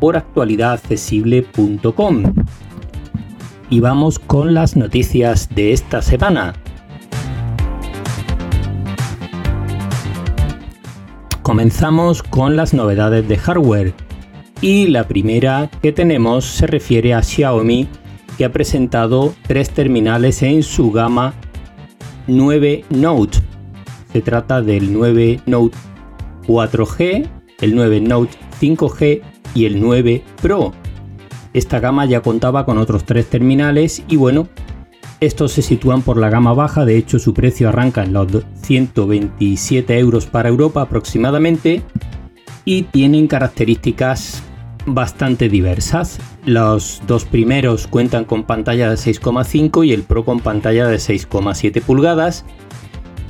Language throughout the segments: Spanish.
por actualidadaccesible.com. Y vamos con las noticias de esta semana. Comenzamos con las novedades de hardware. Y la primera que tenemos se refiere a Xiaomi, que ha presentado tres terminales en su gama 9 Note. Se trata del 9 Note 4G, el 9 Note 5G y el 9 Pro. Esta gama ya contaba con otros tres terminales y bueno, estos se sitúan por la gama baja, de hecho su precio arranca en los 127 euros para Europa aproximadamente y tienen características bastante diversas. Los dos primeros cuentan con pantalla de 6,5 y el Pro con pantalla de 6,7 pulgadas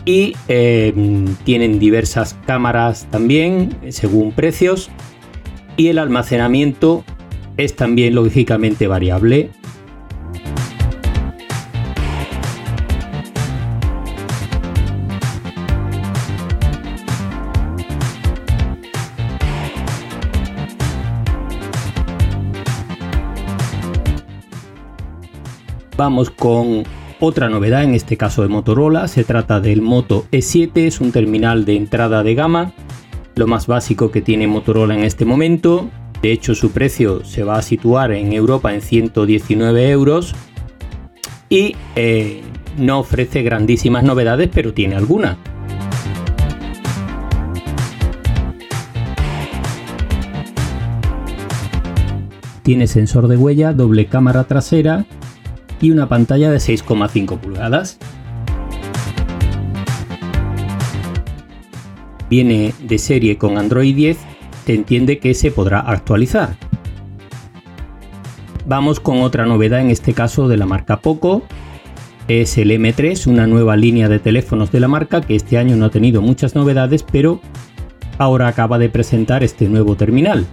y em, tienen diversas cámaras también según precios y el almacenamiento es también lógicamente variable. Vamos con otra novedad, en este caso de Motorola, se trata del Moto E7, es un terminal de entrada de gama, lo más básico que tiene Motorola en este momento, de hecho su precio se va a situar en Europa en 119 euros y eh, no ofrece grandísimas novedades, pero tiene alguna. Tiene sensor de huella, doble cámara trasera y una pantalla de 6,5 pulgadas. Viene de serie con Android 10, se entiende que se podrá actualizar. Vamos con otra novedad en este caso de la marca Poco. Es el M3, una nueva línea de teléfonos de la marca que este año no ha tenido muchas novedades, pero ahora acaba de presentar este nuevo terminal.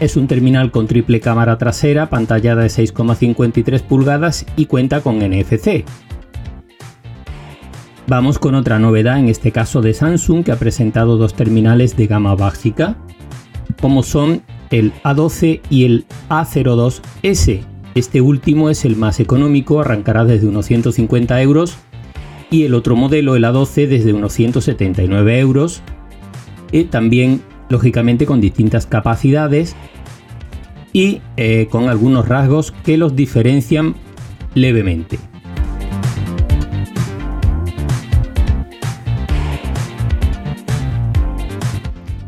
Es un terminal con triple cámara trasera, pantalla de 6,53 pulgadas y cuenta con NFC. Vamos con otra novedad, en este caso de Samsung, que ha presentado dos terminales de gama básica, como son el A12 y el A02S. Este último es el más económico, arrancará desde unos 150 euros, y el otro modelo, el A12, desde unos 179 euros, y también lógicamente con distintas capacidades y eh, con algunos rasgos que los diferencian levemente.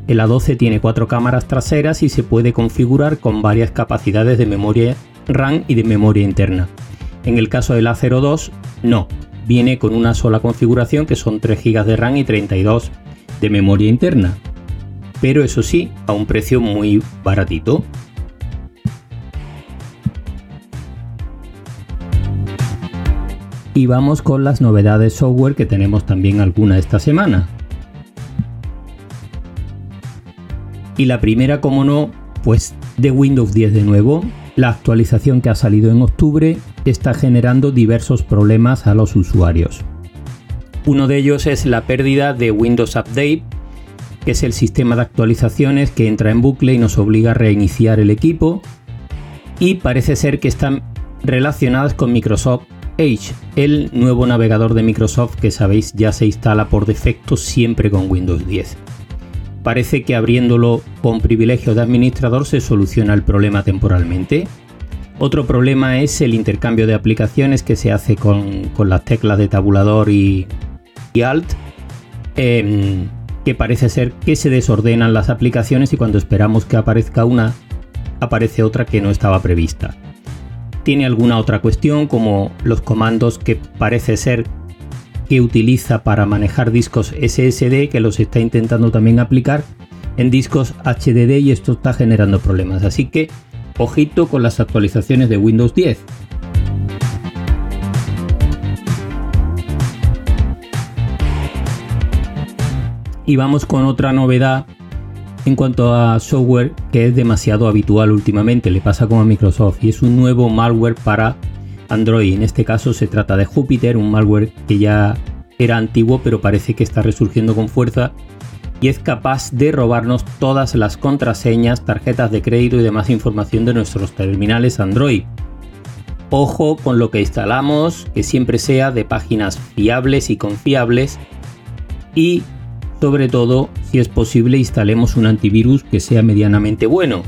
El A12 tiene cuatro cámaras traseras y se puede configurar con varias capacidades de memoria RAM y de memoria interna. En el caso del A02, no, viene con una sola configuración que son 3 GB de RAM y 32 de memoria interna. Pero eso sí, a un precio muy baratito, Y vamos con las novedades software que tenemos también alguna esta semana. Y la primera, como no, pues de Windows 10 de nuevo. La actualización que ha salido en octubre está generando diversos problemas a los usuarios. Uno de ellos es la pérdida de Windows Update, que es el sistema de actualizaciones que entra en bucle y nos obliga a reiniciar el equipo. Y parece ser que están relacionadas con Microsoft Edge, el nuevo navegador de Microsoft que sabéis ya se instala por defecto siempre con Windows 10. Parece que abriéndolo con privilegio de administrador se soluciona el problema temporalmente. Otro problema es el intercambio de aplicaciones que se hace con, las teclas de tabulador y, Alt, em, que parece ser que se desordenan las aplicaciones y cuando esperamos que aparezca una, aparece otra que no estaba prevista tiene alguna otra cuestión como los comandos que parece ser que utiliza para manejar discos SSD que los está intentando también aplicar en discos HDD y esto está generando problemas. Así que ojito con las actualizaciones de Windows 10. Y vamos con otra novedad en cuanto a software que es demasiado habitual últimamente, le pasa como a Microsoft y es un nuevo malware para Android. En este caso se trata de Jupyter, un malware que ya era antiguo pero parece que está resurgiendo con fuerza y es capaz de robarnos todas las contraseñas, tarjetas de crédito y demás información de nuestros terminales Android. Ojo con lo que instalamos, que siempre sea de páginas fiables y confiables y sobre todo, si es posible, instalemos un antivirus que sea medianamente bueno.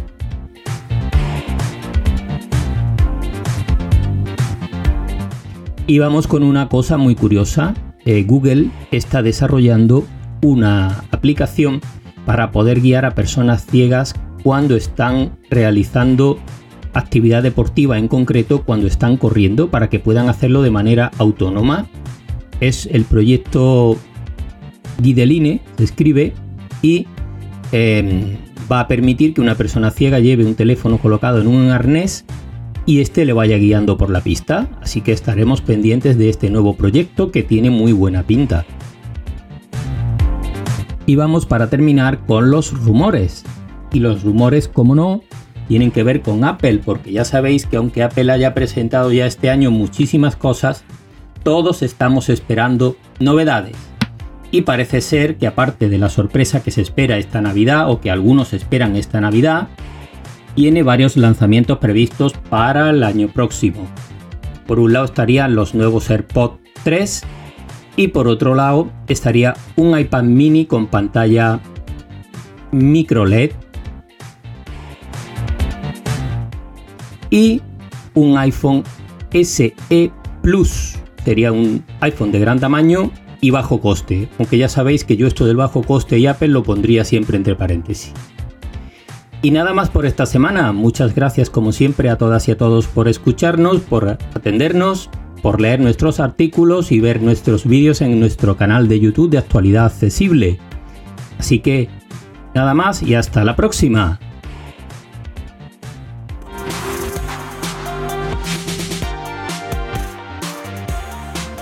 Y vamos con una cosa muy curiosa. Eh, Google está desarrollando una aplicación para poder guiar a personas ciegas cuando están realizando actividad deportiva, en concreto cuando están corriendo, para que puedan hacerlo de manera autónoma. Es el proyecto Guideline, escribe, y em, va a permitir que una persona ciega lleve un teléfono colocado en un arnés y este le vaya guiando por la pista. Así que estaremos pendientes de este nuevo proyecto que tiene muy buena pinta. Y vamos para terminar con los rumores. Y los rumores, como no, tienen que ver con Apple, porque ya sabéis que aunque Apple haya presentado ya este año muchísimas cosas, todos estamos esperando novedades. Y parece ser que aparte de la sorpresa que se espera esta Navidad o que algunos esperan esta Navidad, tiene varios lanzamientos previstos para el año próximo. Por un lado estarían los nuevos AirPods 3 y por otro lado estaría un iPad mini con pantalla micro LED y un iPhone SE Plus. Sería un iPhone de gran tamaño y bajo coste, aunque ya sabéis que yo esto del bajo coste y Apple lo pondría siempre entre paréntesis. Y nada más por esta semana, muchas gracias como siempre a todas y a todos por escucharnos, por atendernos, por leer nuestros artículos y ver nuestros vídeos en nuestro canal de YouTube de actualidad accesible. Así que nada más y hasta la próxima.